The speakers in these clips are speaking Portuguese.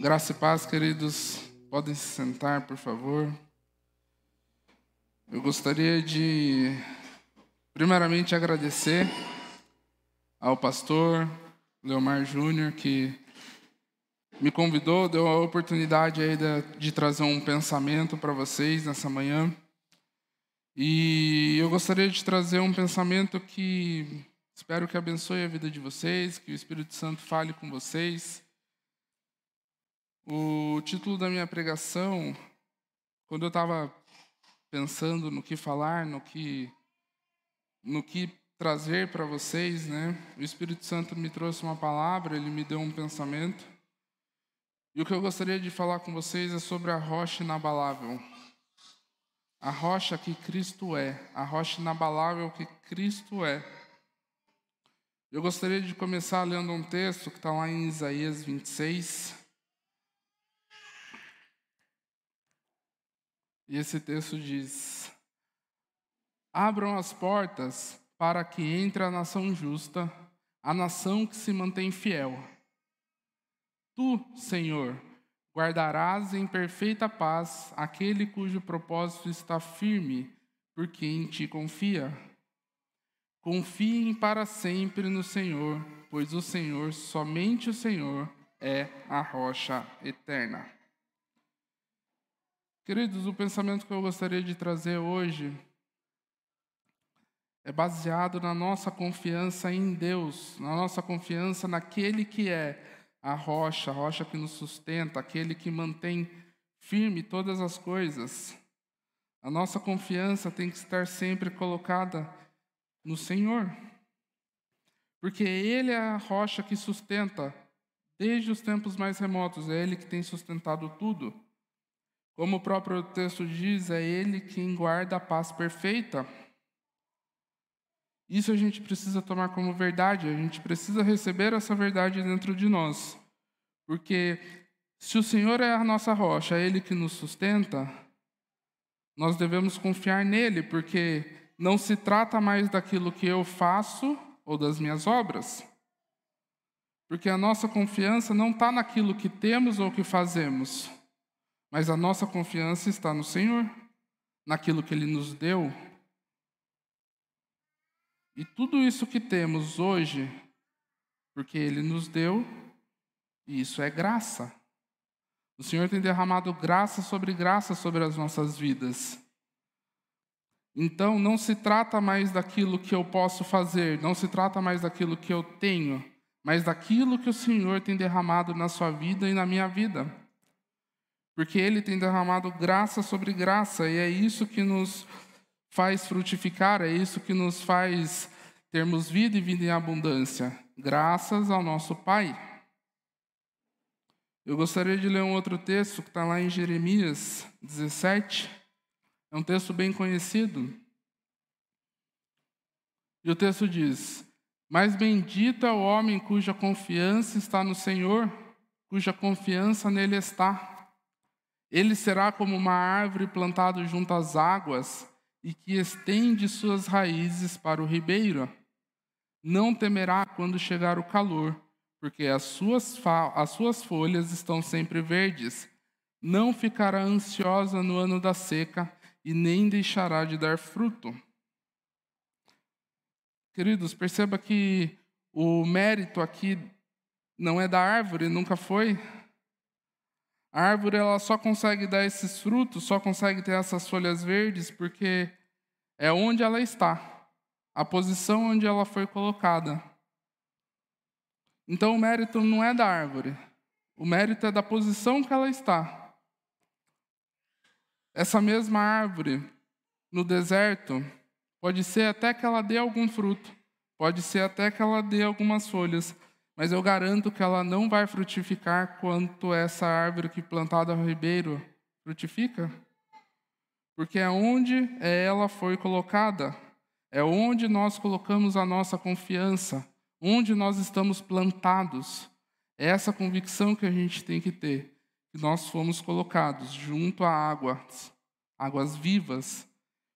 Graça e paz, queridos. Podem se sentar, por favor. Eu gostaria de, primeiramente, agradecer ao pastor Leomar Júnior, que me convidou, deu a oportunidade aí de, de trazer um pensamento para vocês nessa manhã. E eu gostaria de trazer um pensamento que espero que abençoe a vida de vocês, que o Espírito Santo fale com vocês. O título da minha pregação, quando eu estava pensando no que falar, no que, no que trazer para vocês, né? O Espírito Santo me trouxe uma palavra, ele me deu um pensamento. E o que eu gostaria de falar com vocês é sobre a rocha inabalável. A rocha que Cristo é, a rocha inabalável que Cristo é. Eu gostaria de começar lendo um texto que está lá em Isaías 26. E esse texto diz: Abram as portas para que entre a nação justa, a nação que se mantém fiel. Tu, Senhor, guardarás em perfeita paz aquele cujo propósito está firme, porque em ti confia. Confiem para sempre no Senhor, pois o Senhor, somente o Senhor, é a rocha eterna. Queridos, o pensamento que eu gostaria de trazer hoje é baseado na nossa confiança em Deus, na nossa confiança naquele que é a rocha, a rocha que nos sustenta, aquele que mantém firme todas as coisas. A nossa confiança tem que estar sempre colocada no Senhor, porque Ele é a rocha que sustenta desde os tempos mais remotos, é Ele que tem sustentado tudo. Como o próprio texto diz, é Ele quem guarda a paz perfeita. Isso a gente precisa tomar como verdade, a gente precisa receber essa verdade dentro de nós. Porque se o Senhor é a nossa rocha, é Ele que nos sustenta, nós devemos confiar nele, porque não se trata mais daquilo que eu faço ou das minhas obras. Porque a nossa confiança não está naquilo que temos ou que fazemos, mas a nossa confiança está no Senhor, naquilo que Ele nos deu. E tudo isso que temos hoje, porque Ele nos deu, e isso é graça. O Senhor tem derramado graça sobre graça sobre as nossas vidas. Então, não se trata mais daquilo que eu posso fazer, não se trata mais daquilo que eu tenho, mas daquilo que o Senhor tem derramado na sua vida e na minha vida porque Ele tem derramado graça sobre graça, e é isso que nos faz frutificar, é isso que nos faz termos vida e vida em abundância, graças ao nosso Pai. Eu gostaria de ler um outro texto que está lá em Jeremias 17, é um texto bem conhecido. E o texto diz: Mas bendito é o homem cuja confiança está no Senhor, cuja confiança nele está. Ele será como uma árvore plantada junto às águas e que estende suas raízes para o ribeiro. Não temerá quando chegar o calor, porque as suas, as suas folhas estão sempre verdes. Não ficará ansiosa no ano da seca e nem deixará de dar fruto. Queridos, perceba que o mérito aqui não é da árvore, nunca foi, a árvore ela só consegue dar esses frutos, só consegue ter essas folhas verdes porque é onde ela está, a posição onde ela foi colocada. Então o mérito não é da árvore, o mérito é da posição que ela está. Essa mesma árvore no deserto pode ser até que ela dê algum fruto, pode ser até que ela dê algumas folhas, mas eu garanto que ela não vai frutificar quanto essa árvore que plantada ao ribeiro frutifica. Porque é onde ela foi colocada, é onde nós colocamos a nossa confiança, onde nós estamos plantados. É essa convicção que a gente tem que ter, que nós fomos colocados junto a águas, águas vivas,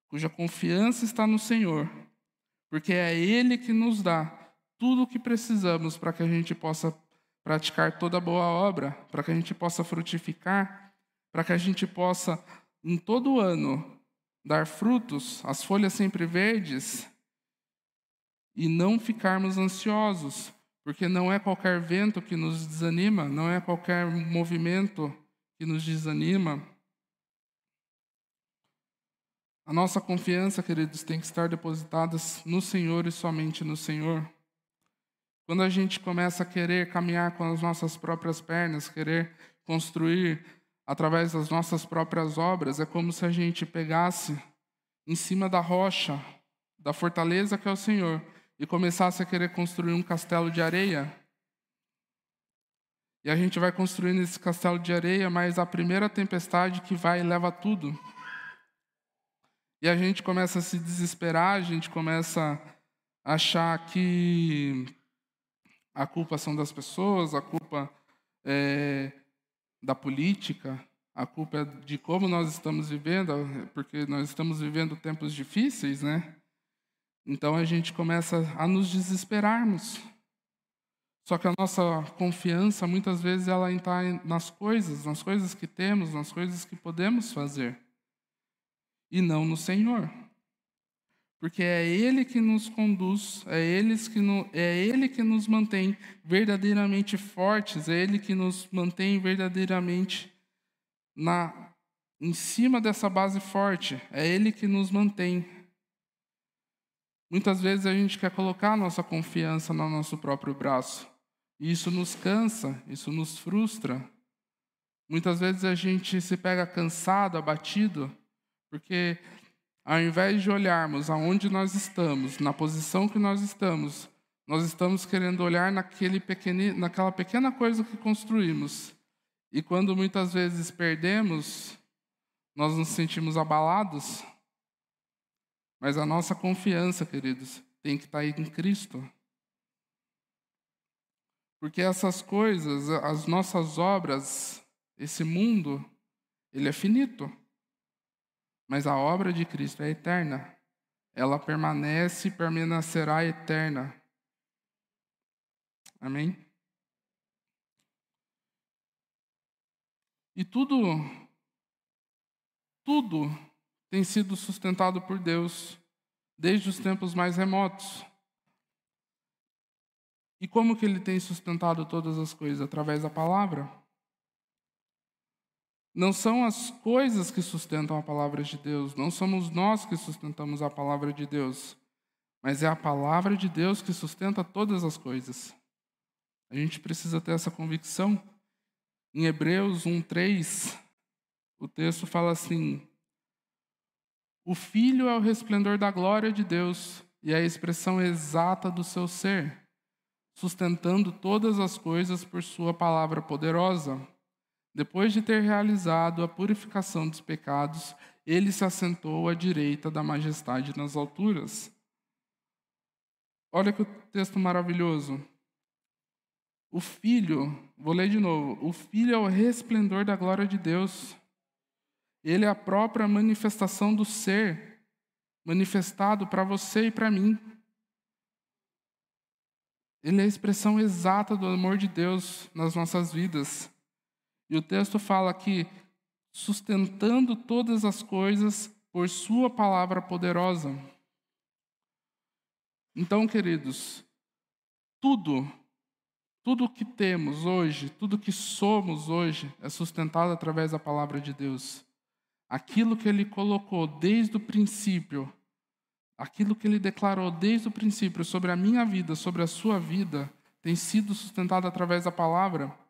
cuja confiança está no Senhor, porque é Ele que nos dá tudo o que precisamos para que a gente possa praticar toda boa obra, para que a gente possa frutificar, para que a gente possa, em todo ano, dar frutos, as folhas sempre verdes, e não ficarmos ansiosos, porque não é qualquer vento que nos desanima, não é qualquer movimento que nos desanima. A nossa confiança, queridos, tem que estar depositada no Senhor e somente no Senhor. Quando a gente começa a querer caminhar com as nossas próprias pernas, querer construir através das nossas próprias obras, é como se a gente pegasse em cima da rocha, da fortaleza que é o Senhor, e começasse a querer construir um castelo de areia. E a gente vai construindo esse castelo de areia, mas a primeira tempestade que vai e leva tudo. E a gente começa a se desesperar, a gente começa a achar que a culpa são das pessoas, a culpa é da política, a culpa é de como nós estamos vivendo, porque nós estamos vivendo tempos difíceis, né? Então a gente começa a nos desesperarmos. Só que a nossa confiança, muitas vezes, ela está nas coisas, nas coisas que temos, nas coisas que podemos fazer, e não no Senhor. Porque é Ele que nos conduz, é Ele que, no, é Ele que nos mantém verdadeiramente fortes, é Ele que nos mantém verdadeiramente na, em cima dessa base forte, é Ele que nos mantém. Muitas vezes a gente quer colocar nossa confiança no nosso próprio braço, e isso nos cansa, isso nos frustra. Muitas vezes a gente se pega cansado, abatido, porque ao invés de olharmos aonde nós estamos, na posição que nós estamos, nós estamos querendo olhar naquele pequeni, naquela pequena coisa que construímos. E quando muitas vezes perdemos, nós nos sentimos abalados. Mas a nossa confiança, queridos, tem que estar em Cristo. Porque essas coisas, as nossas obras, esse mundo, ele é finito. Mas a obra de Cristo é eterna. Ela permanece e permanecerá eterna. Amém? E tudo, tudo tem sido sustentado por Deus desde os tempos mais remotos. E como que ele tem sustentado todas as coisas? Através da palavra. Não são as coisas que sustentam a palavra de Deus, não somos nós que sustentamos a palavra de Deus, mas é a palavra de Deus que sustenta todas as coisas. A gente precisa ter essa convicção. Em Hebreus 1:3, o texto fala assim: O Filho é o resplendor da glória de Deus e a expressão exata do seu ser, sustentando todas as coisas por sua palavra poderosa. Depois de ter realizado a purificação dos pecados, ele se assentou à direita da majestade nas alturas. Olha que texto maravilhoso. O Filho, vou ler de novo: o Filho é o resplendor da glória de Deus. Ele é a própria manifestação do ser, manifestado para você e para mim. Ele é a expressão exata do amor de Deus nas nossas vidas. E o texto fala que sustentando todas as coisas por Sua palavra poderosa. Então, queridos, tudo, tudo que temos hoje, tudo que somos hoje, é sustentado através da palavra de Deus. Aquilo que Ele colocou desde o princípio, aquilo que Ele declarou desde o princípio sobre a minha vida, sobre a sua vida, tem sido sustentado através da palavra.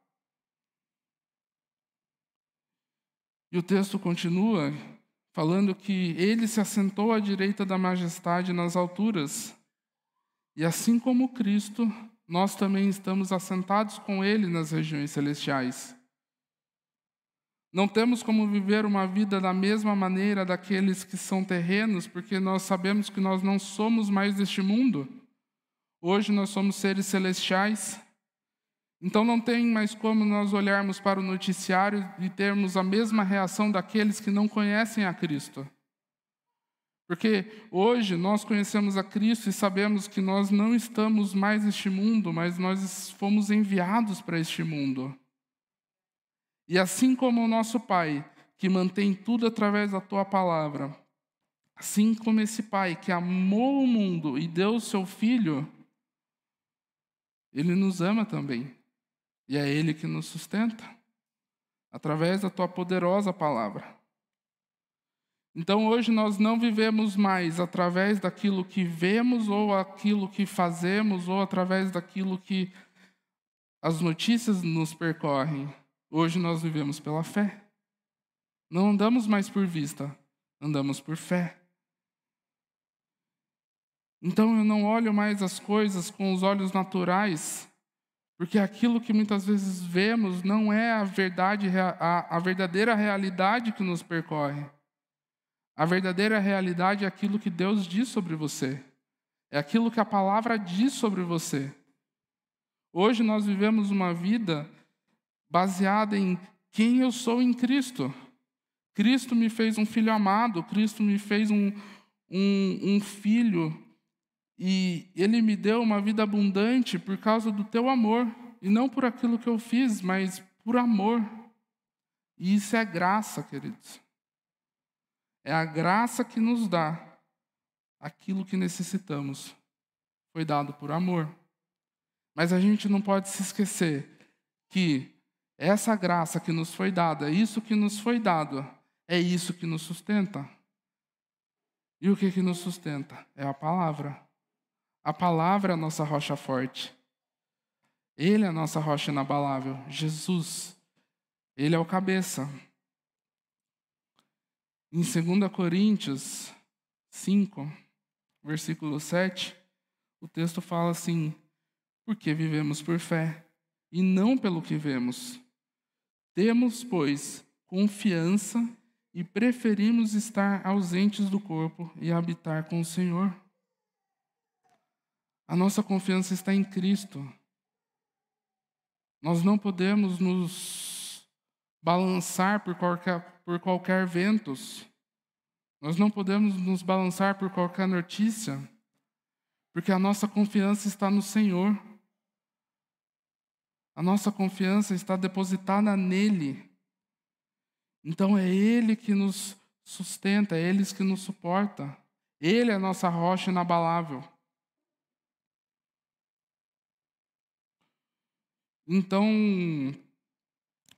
E o texto continua falando que ele se assentou à direita da majestade nas alturas. E assim como Cristo, nós também estamos assentados com ele nas regiões celestiais. Não temos como viver uma vida da mesma maneira daqueles que são terrenos, porque nós sabemos que nós não somos mais deste mundo. Hoje nós somos seres celestiais. Então não tem mais como nós olharmos para o noticiário e termos a mesma reação daqueles que não conhecem a Cristo. Porque hoje nós conhecemos a Cristo e sabemos que nós não estamos mais neste mundo, mas nós fomos enviados para este mundo. E assim como o nosso Pai, que mantém tudo através da tua palavra, assim como esse Pai que amou o mundo e deu o seu Filho, ele nos ama também. E é Ele que nos sustenta, através da tua poderosa palavra. Então hoje nós não vivemos mais através daquilo que vemos ou aquilo que fazemos ou através daquilo que as notícias nos percorrem. Hoje nós vivemos pela fé. Não andamos mais por vista, andamos por fé. Então eu não olho mais as coisas com os olhos naturais, porque aquilo que muitas vezes vemos não é a verdade, a, a verdadeira realidade que nos percorre. A verdadeira realidade é aquilo que Deus diz sobre você. É aquilo que a palavra diz sobre você. Hoje nós vivemos uma vida baseada em quem eu sou em Cristo. Cristo me fez um filho amado, Cristo me fez um, um, um filho e Ele me deu uma vida abundante por causa do teu amor, e não por aquilo que eu fiz, mas por amor. E isso é graça, queridos. É a graça que nos dá aquilo que necessitamos. Foi dado por amor. Mas a gente não pode se esquecer que essa graça que nos foi dada, isso que nos foi dado, é isso que nos sustenta. E o que, que nos sustenta? É a palavra. A palavra é a nossa rocha forte. Ele é a nossa rocha inabalável. Jesus. Ele é o cabeça. Em 2 Coríntios 5, versículo 7, o texto fala assim: Porque vivemos por fé e não pelo que vemos. Temos, pois, confiança e preferimos estar ausentes do corpo e habitar com o Senhor. A nossa confiança está em Cristo. Nós não podemos nos balançar por qualquer, por qualquer ventos. Nós não podemos nos balançar por qualquer notícia, porque a nossa confiança está no Senhor. A nossa confiança está depositada nele. Então é Ele que nos sustenta, é Ele que nos suporta. Ele é a nossa rocha inabalável. Então,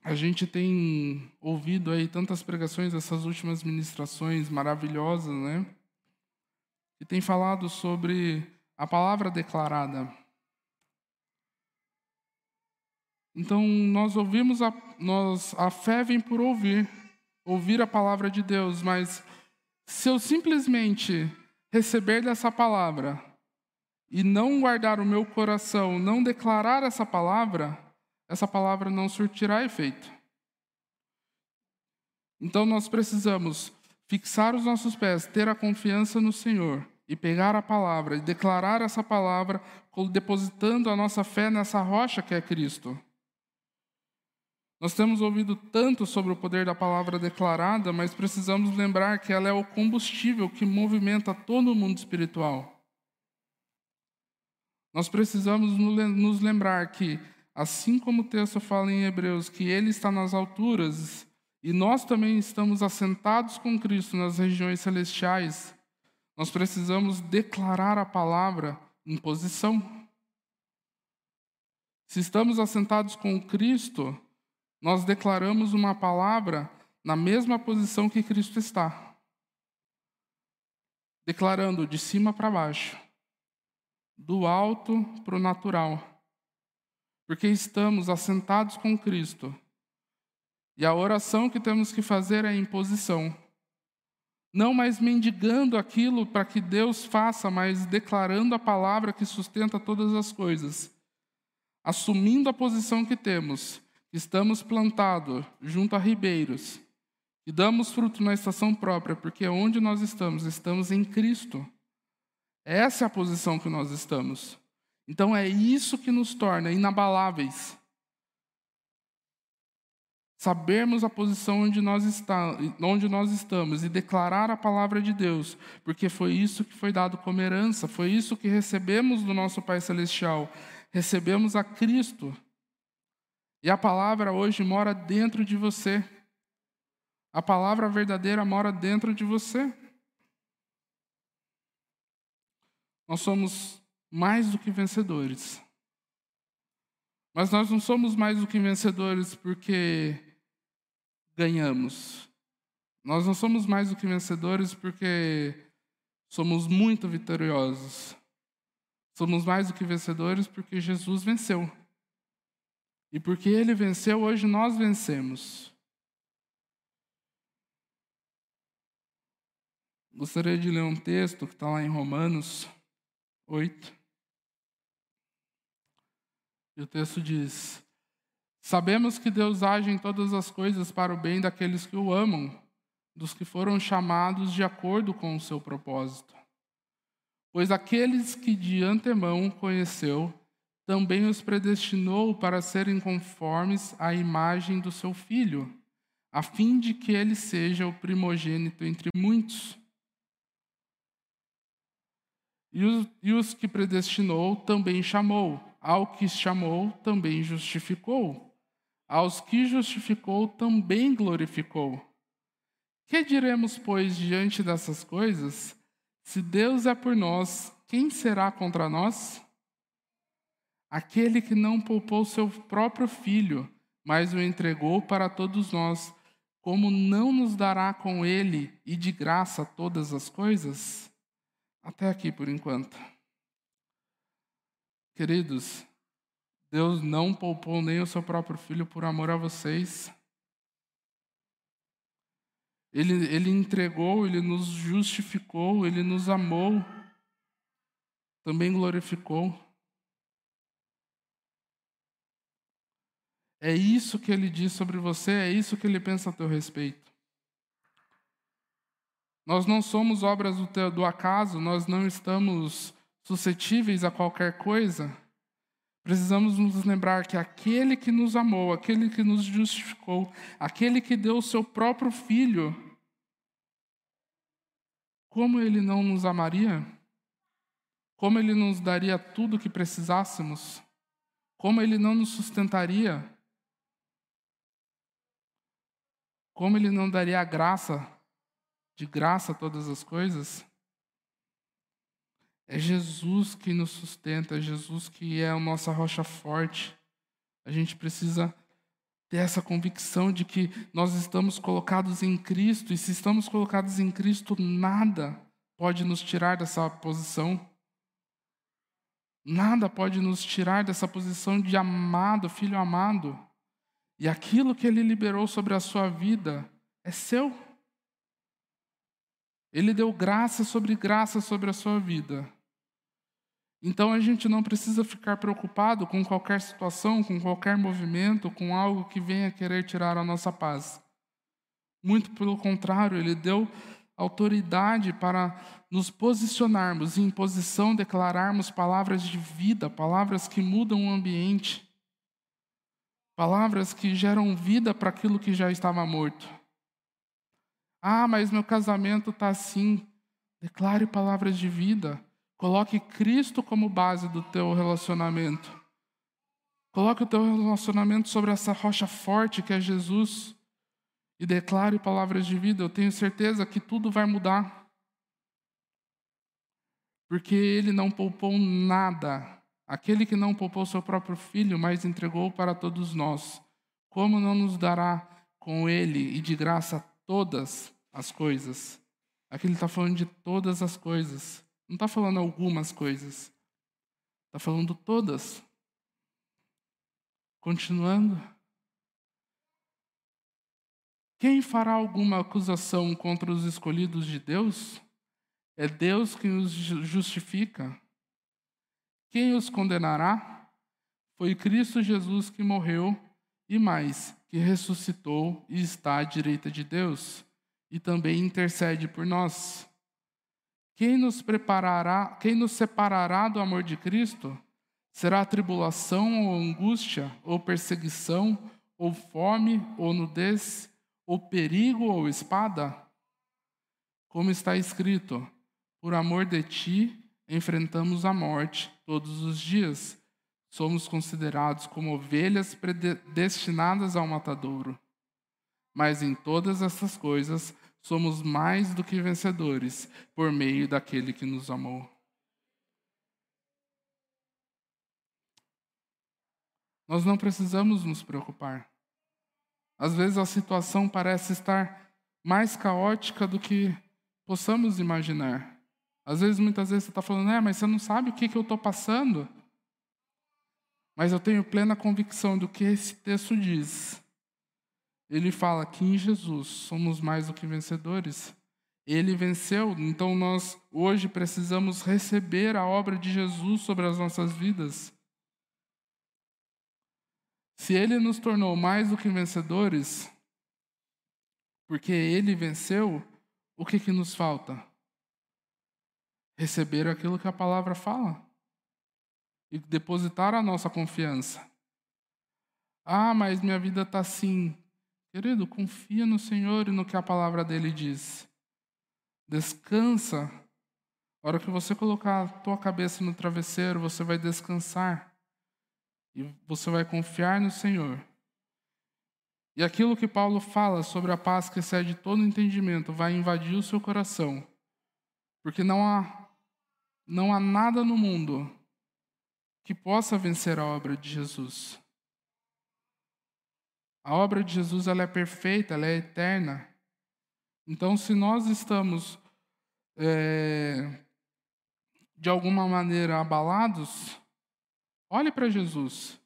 a gente tem ouvido aí tantas pregações, essas últimas ministrações maravilhosas, né? Que tem falado sobre a palavra declarada. Então, nós ouvimos, a, nós, a fé vem por ouvir, ouvir a palavra de Deus, mas se eu simplesmente receber dessa palavra e não guardar o meu coração, não declarar essa palavra, essa palavra não surtirá efeito. Então nós precisamos fixar os nossos pés, ter a confiança no Senhor e pegar a palavra e declarar essa palavra, depositando a nossa fé nessa rocha que é Cristo. Nós temos ouvido tanto sobre o poder da palavra declarada, mas precisamos lembrar que ela é o combustível que movimenta todo o mundo espiritual. Nós precisamos nos lembrar que Assim como o texto fala em Hebreus que ele está nas alturas e nós também estamos assentados com Cristo nas regiões celestiais, nós precisamos declarar a palavra em posição. Se estamos assentados com Cristo, nós declaramos uma palavra na mesma posição que Cristo está. Declarando de cima para baixo, do alto para o natural porque estamos assentados com Cristo. E a oração que temos que fazer é em posição. Não mais mendigando aquilo para que Deus faça, mas declarando a palavra que sustenta todas as coisas. Assumindo a posição que temos, estamos plantados junto a ribeiros, e damos fruto na estação própria, porque onde nós estamos, estamos em Cristo. Essa é a posição que nós estamos. Então é isso que nos torna inabaláveis. sabermos a posição onde nós, está, onde nós estamos e declarar a palavra de Deus, porque foi isso que foi dado como herança, foi isso que recebemos do nosso Pai Celestial. Recebemos a Cristo. E a palavra hoje mora dentro de você. A palavra verdadeira mora dentro de você. Nós somos mais do que vencedores. Mas nós não somos mais do que vencedores porque ganhamos. Nós não somos mais do que vencedores porque somos muito vitoriosos. Somos mais do que vencedores porque Jesus venceu. E porque ele venceu, hoje nós vencemos. Gostaria de ler um texto que está lá em Romanos 8. E o texto diz: Sabemos que Deus age em todas as coisas para o bem daqueles que o amam, dos que foram chamados de acordo com o seu propósito. Pois aqueles que de antemão conheceu, também os predestinou para serem conformes à imagem do seu filho, a fim de que ele seja o primogênito entre muitos. E os, e os que predestinou também chamou, ao que chamou também justificou, aos que justificou também glorificou. Que diremos, pois, diante dessas coisas? Se Deus é por nós, quem será contra nós? Aquele que não poupou seu próprio filho, mas o entregou para todos nós, como não nos dará com ele e de graça todas as coisas? Até aqui por enquanto. Queridos, Deus não poupou nem o seu próprio filho por amor a vocês. Ele, ele entregou, ele nos justificou, ele nos amou, também glorificou. É isso que ele diz sobre você, é isso que ele pensa a teu respeito. Nós não somos obras do, do acaso, nós não estamos suscetíveis a qualquer coisa. Precisamos nos lembrar que aquele que nos amou, aquele que nos justificou, aquele que deu o seu próprio filho, como ele não nos amaria? Como ele nos daria tudo o que precisássemos? Como ele não nos sustentaria? Como ele não daria graça, de graça todas as coisas? É Jesus que nos sustenta, é Jesus que é a nossa rocha forte. A gente precisa ter essa convicção de que nós estamos colocados em Cristo, e se estamos colocados em Cristo, nada pode nos tirar dessa posição. Nada pode nos tirar dessa posição de amado, filho amado. E aquilo que ele liberou sobre a sua vida é seu. Ele deu graça sobre graça sobre a sua vida. Então a gente não precisa ficar preocupado com qualquer situação, com qualquer movimento, com algo que venha querer tirar a nossa paz. Muito pelo contrário, ele deu autoridade para nos posicionarmos em posição, declararmos palavras de vida, palavras que mudam o ambiente. Palavras que geram vida para aquilo que já estava morto. Ah, mas meu casamento está assim. Declare palavras de vida. Coloque Cristo como base do teu relacionamento. Coloque o teu relacionamento sobre essa rocha forte que é Jesus. E declare palavras de vida. Eu tenho certeza que tudo vai mudar. Porque Ele não poupou nada Aquele que não poupou seu próprio filho, mas entregou para todos nós, como não nos dará com ele e de graça todas as coisas? Aqui ele está falando de todas as coisas. Não está falando algumas coisas. Está falando todas. Continuando. Quem fará alguma acusação contra os escolhidos de Deus? É Deus que os justifica. Quem os condenará? Foi Cristo Jesus que morreu e mais, que ressuscitou e está à direita de Deus e também intercede por nós. Quem nos preparará, quem nos separará do amor de Cristo? Será tribulação ou angústia, ou perseguição, ou fome, ou nudez, ou perigo, ou espada? Como está escrito: Por amor de ti enfrentamos a morte todos os dias. Somos considerados como ovelhas predestinadas ao matadouro. Mas em todas essas coisas somos mais do que vencedores por meio daquele que nos amou. Nós não precisamos nos preocupar. Às vezes a situação parece estar mais caótica do que possamos imaginar. Às vezes, muitas vezes, você está falando, é, mas você não sabe o que, que eu estou passando. Mas eu tenho plena convicção do que esse texto diz. Ele fala que em Jesus somos mais do que vencedores. Ele venceu, então nós hoje precisamos receber a obra de Jesus sobre as nossas vidas. Se ele nos tornou mais do que vencedores, porque ele venceu, o que, que nos falta? Receber aquilo que a palavra fala e depositar a nossa confiança. Ah, mas minha vida está assim. Querido, confia no Senhor e no que a palavra dele diz. Descansa. A hora que você colocar a tua cabeça no travesseiro, você vai descansar. E você vai confiar no Senhor. E aquilo que Paulo fala sobre a paz que excede todo entendimento vai invadir o seu coração. Porque não há, não há nada no mundo que possa vencer a obra de Jesus. A obra de Jesus ela é perfeita, ela é eterna. Então, se nós estamos é, de alguma maneira abalados, Olhe para Jesus.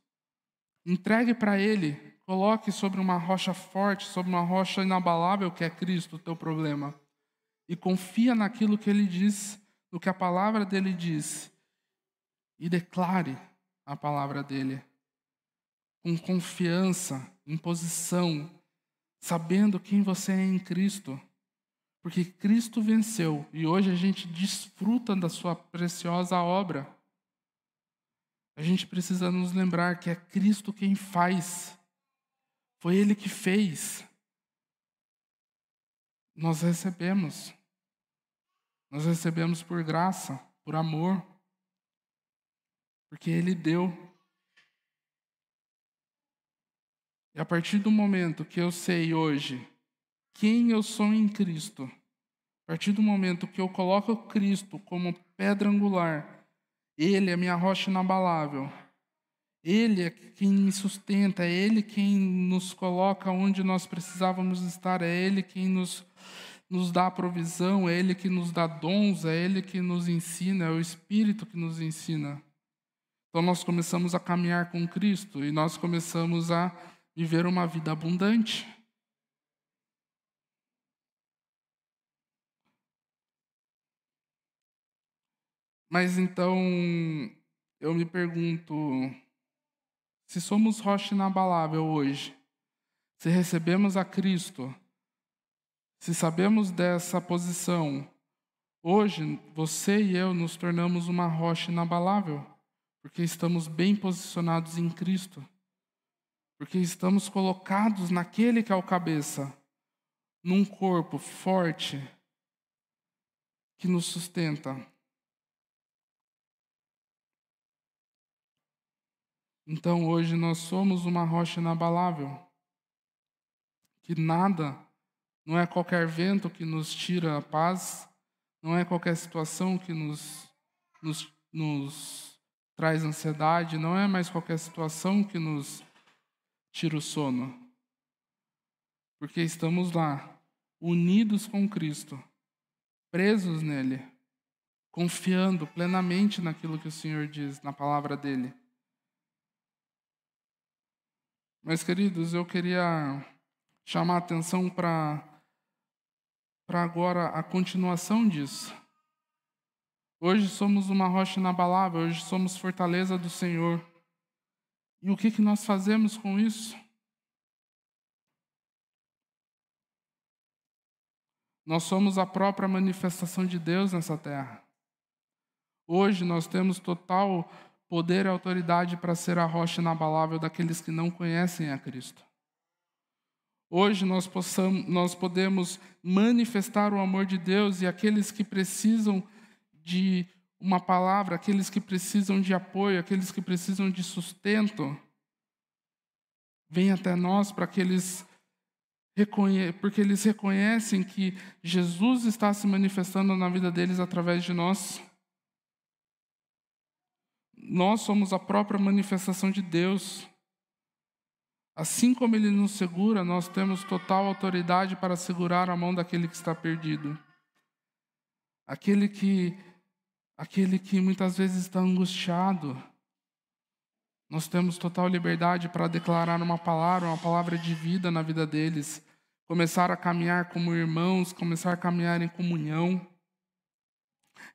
Entregue para Ele. Coloque sobre uma rocha forte, sobre uma rocha inabalável que é Cristo, o teu problema. E confia naquilo que Ele diz, no que a palavra dele diz. E declare a palavra dele. Com confiança, em posição, sabendo quem você é em Cristo. Porque Cristo venceu e hoje a gente desfruta da sua preciosa obra. A gente precisa nos lembrar que é Cristo quem faz. Foi Ele que fez. Nós recebemos. Nós recebemos por graça, por amor. Porque Ele deu. E a partir do momento que eu sei hoje quem eu sou em Cristo, a partir do momento que eu coloco Cristo como pedra angular, ele é minha rocha inabalável. Ele é quem me sustenta, é Ele quem nos coloca onde nós precisávamos estar, é Ele quem nos, nos dá provisão, é Ele que nos dá dons, é Ele que nos ensina, é o Espírito que nos ensina. Então nós começamos a caminhar com Cristo e nós começamos a viver uma vida abundante. Mas então eu me pergunto: se somos rocha inabalável hoje, se recebemos a Cristo, se sabemos dessa posição, hoje você e eu nos tornamos uma rocha inabalável, porque estamos bem posicionados em Cristo, porque estamos colocados naquele que é o cabeça, num corpo forte que nos sustenta. Então hoje nós somos uma rocha inabalável, que nada, não é qualquer vento que nos tira a paz, não é qualquer situação que nos, nos, nos traz ansiedade, não é mais qualquer situação que nos tira o sono. Porque estamos lá, unidos com Cristo, presos nele, confiando plenamente naquilo que o Senhor diz, na palavra dele. Mas, queridos, eu queria chamar a atenção para para agora a continuação disso. Hoje somos uma rocha inabalável, hoje somos fortaleza do Senhor. E o que, que nós fazemos com isso? Nós somos a própria manifestação de Deus nessa terra. Hoje nós temos total poder e autoridade para ser a rocha inabalável daqueles que não conhecem a Cristo. Hoje nós, possamos, nós podemos manifestar o amor de Deus e aqueles que precisam de uma palavra, aqueles que precisam de apoio, aqueles que precisam de sustento, vêm até nós para que eles porque eles reconhecem que Jesus está se manifestando na vida deles através de nós. Nós somos a própria manifestação de Deus. Assim como Ele nos segura, nós temos total autoridade para segurar a mão daquele que está perdido. Aquele que, aquele que muitas vezes está angustiado. Nós temos total liberdade para declarar uma palavra, uma palavra de vida na vida deles. Começar a caminhar como irmãos, começar a caminhar em comunhão.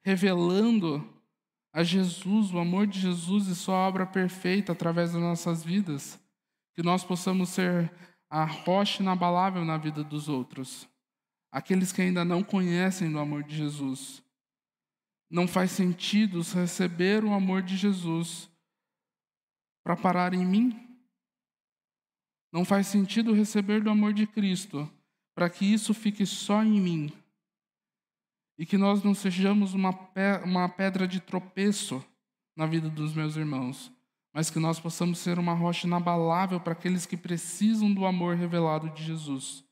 Revelando a Jesus, o amor de Jesus e sua obra perfeita através das nossas vidas que nós possamos ser a rocha inabalável na vida dos outros. Aqueles que ainda não conhecem do amor de Jesus. Não faz sentido receber o amor de Jesus para parar em mim. Não faz sentido receber do amor de Cristo para que isso fique só em mim. E que nós não sejamos uma, uma pedra de tropeço na vida dos meus irmãos, mas que nós possamos ser uma rocha inabalável para aqueles que precisam do amor revelado de Jesus.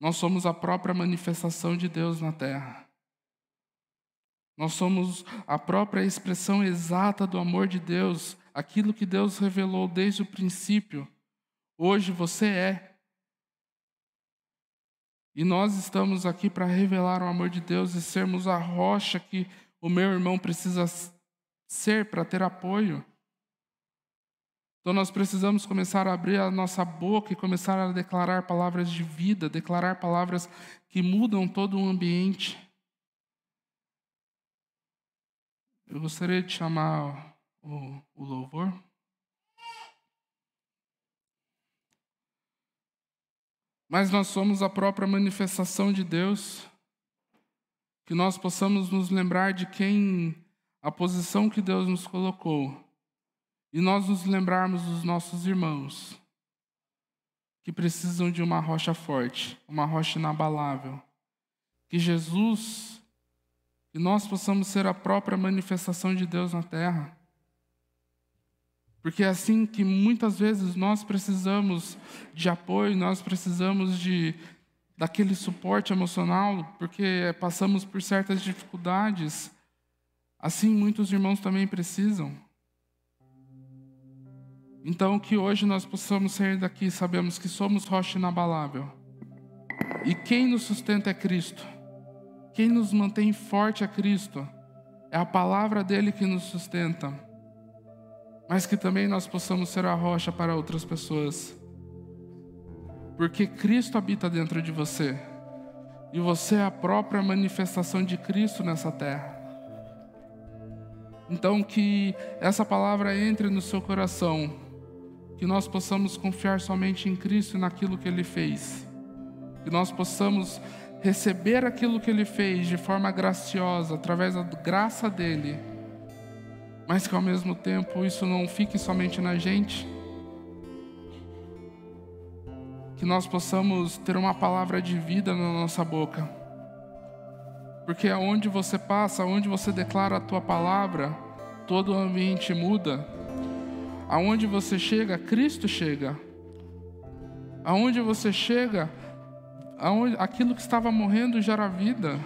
Nós somos a própria manifestação de Deus na terra. Nós somos a própria expressão exata do amor de Deus, aquilo que Deus revelou desde o princípio. Hoje você é. E nós estamos aqui para revelar o amor de Deus e sermos a rocha que o meu irmão precisa ser para ter apoio. Então nós precisamos começar a abrir a nossa boca e começar a declarar palavras de vida, declarar palavras que mudam todo o ambiente. Eu gostaria de chamar o, o louvor. Mas nós somos a própria manifestação de Deus, que nós possamos nos lembrar de quem a posição que Deus nos colocou e nós nos lembrarmos dos nossos irmãos que precisam de uma rocha forte, uma rocha inabalável. Que Jesus, que nós possamos ser a própria manifestação de Deus na terra. Porque é assim que muitas vezes nós precisamos de apoio, nós precisamos de daquele suporte emocional, porque passamos por certas dificuldades Assim, muitos irmãos também precisam. Então, que hoje nós possamos sair daqui, sabemos que somos rocha inabalável. E quem nos sustenta é Cristo. Quem nos mantém forte é Cristo. É a palavra dele que nos sustenta. Mas que também nós possamos ser a rocha para outras pessoas. Porque Cristo habita dentro de você. E você é a própria manifestação de Cristo nessa terra. Então, que essa palavra entre no seu coração, que nós possamos confiar somente em Cristo e naquilo que Ele fez, que nós possamos receber aquilo que Ele fez de forma graciosa, através da graça dEle, mas que ao mesmo tempo isso não fique somente na gente, que nós possamos ter uma palavra de vida na nossa boca porque aonde você passa, aonde você declara a tua palavra, todo o ambiente muda. Aonde você chega, Cristo chega. Aonde você chega, aquilo que estava morrendo gera vida.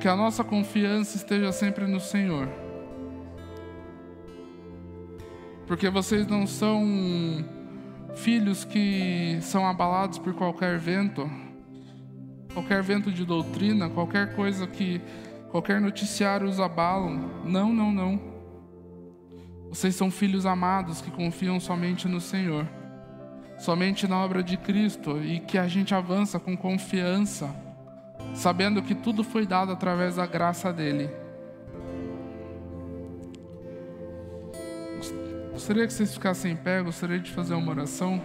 Que a nossa confiança esteja sempre no Senhor. Porque vocês não são filhos que são abalados por qualquer vento qualquer vento de doutrina, qualquer coisa que qualquer noticiário os abalam. Não, não, não. Vocês são filhos amados que confiam somente no Senhor, somente na obra de Cristo e que a gente avança com confiança, sabendo que tudo foi dado através da graça dele. Gostaria que vocês ficassem em pé, gostaria de fazer uma oração.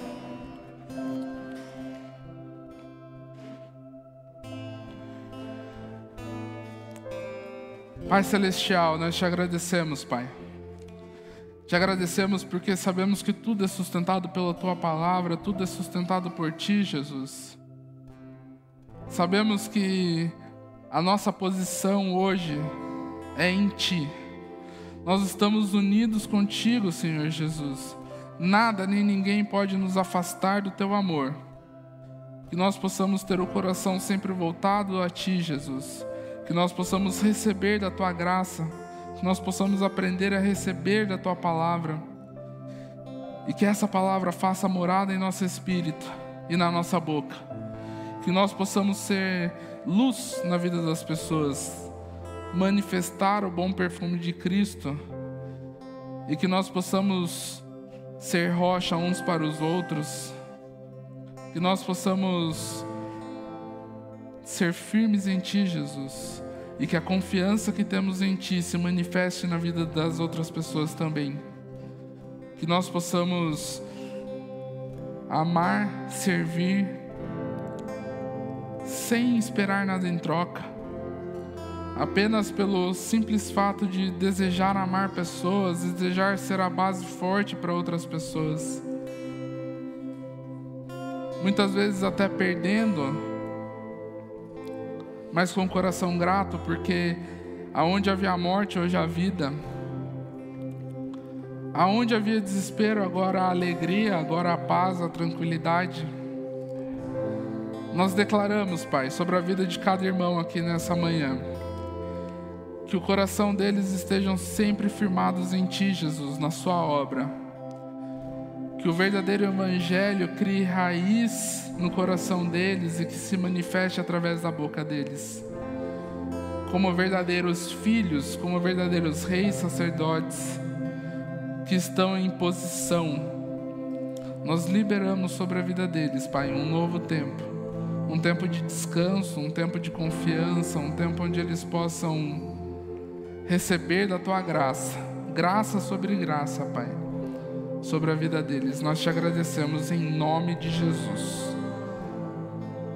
Pai Celestial, nós te agradecemos, Pai. Te agradecemos porque sabemos que tudo é sustentado pela tua palavra, tudo é sustentado por ti, Jesus. Sabemos que a nossa posição hoje é em ti. Nós estamos unidos contigo, Senhor Jesus. Nada nem ninguém pode nos afastar do teu amor. Que nós possamos ter o coração sempre voltado a ti, Jesus. Que nós possamos receber da tua graça. Que nós possamos aprender a receber da tua palavra. E que essa palavra faça morada em nosso espírito e na nossa boca. Que nós possamos ser luz na vida das pessoas, manifestar o bom perfume de Cristo e que nós possamos ser rocha uns para os outros, que nós possamos ser firmes em Ti, Jesus, e que a confiança que temos em Ti se manifeste na vida das outras pessoas também. Que nós possamos amar, servir, sem esperar nada em troca, apenas pelo simples fato de desejar amar pessoas, desejar ser a base forte para outras pessoas. Muitas vezes até perdendo, mas com o coração grato, porque aonde havia morte, hoje há vida. Aonde havia desespero, agora há alegria, agora há paz, a tranquilidade. Nós declaramos, Pai, sobre a vida de cada irmão aqui nessa manhã, que o coração deles estejam sempre firmados em Ti, Jesus, na Sua obra. Que o verdadeiro Evangelho crie raiz no coração deles e que se manifeste através da boca deles. Como verdadeiros filhos, como verdadeiros reis sacerdotes que estão em posição, nós liberamos sobre a vida deles, Pai, um novo tempo. Um tempo de descanso, um tempo de confiança, um tempo onde eles possam receber da tua graça, graça sobre graça, Pai, sobre a vida deles. Nós te agradecemos em nome de Jesus.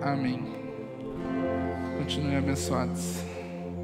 Amém. Continuem abençoados.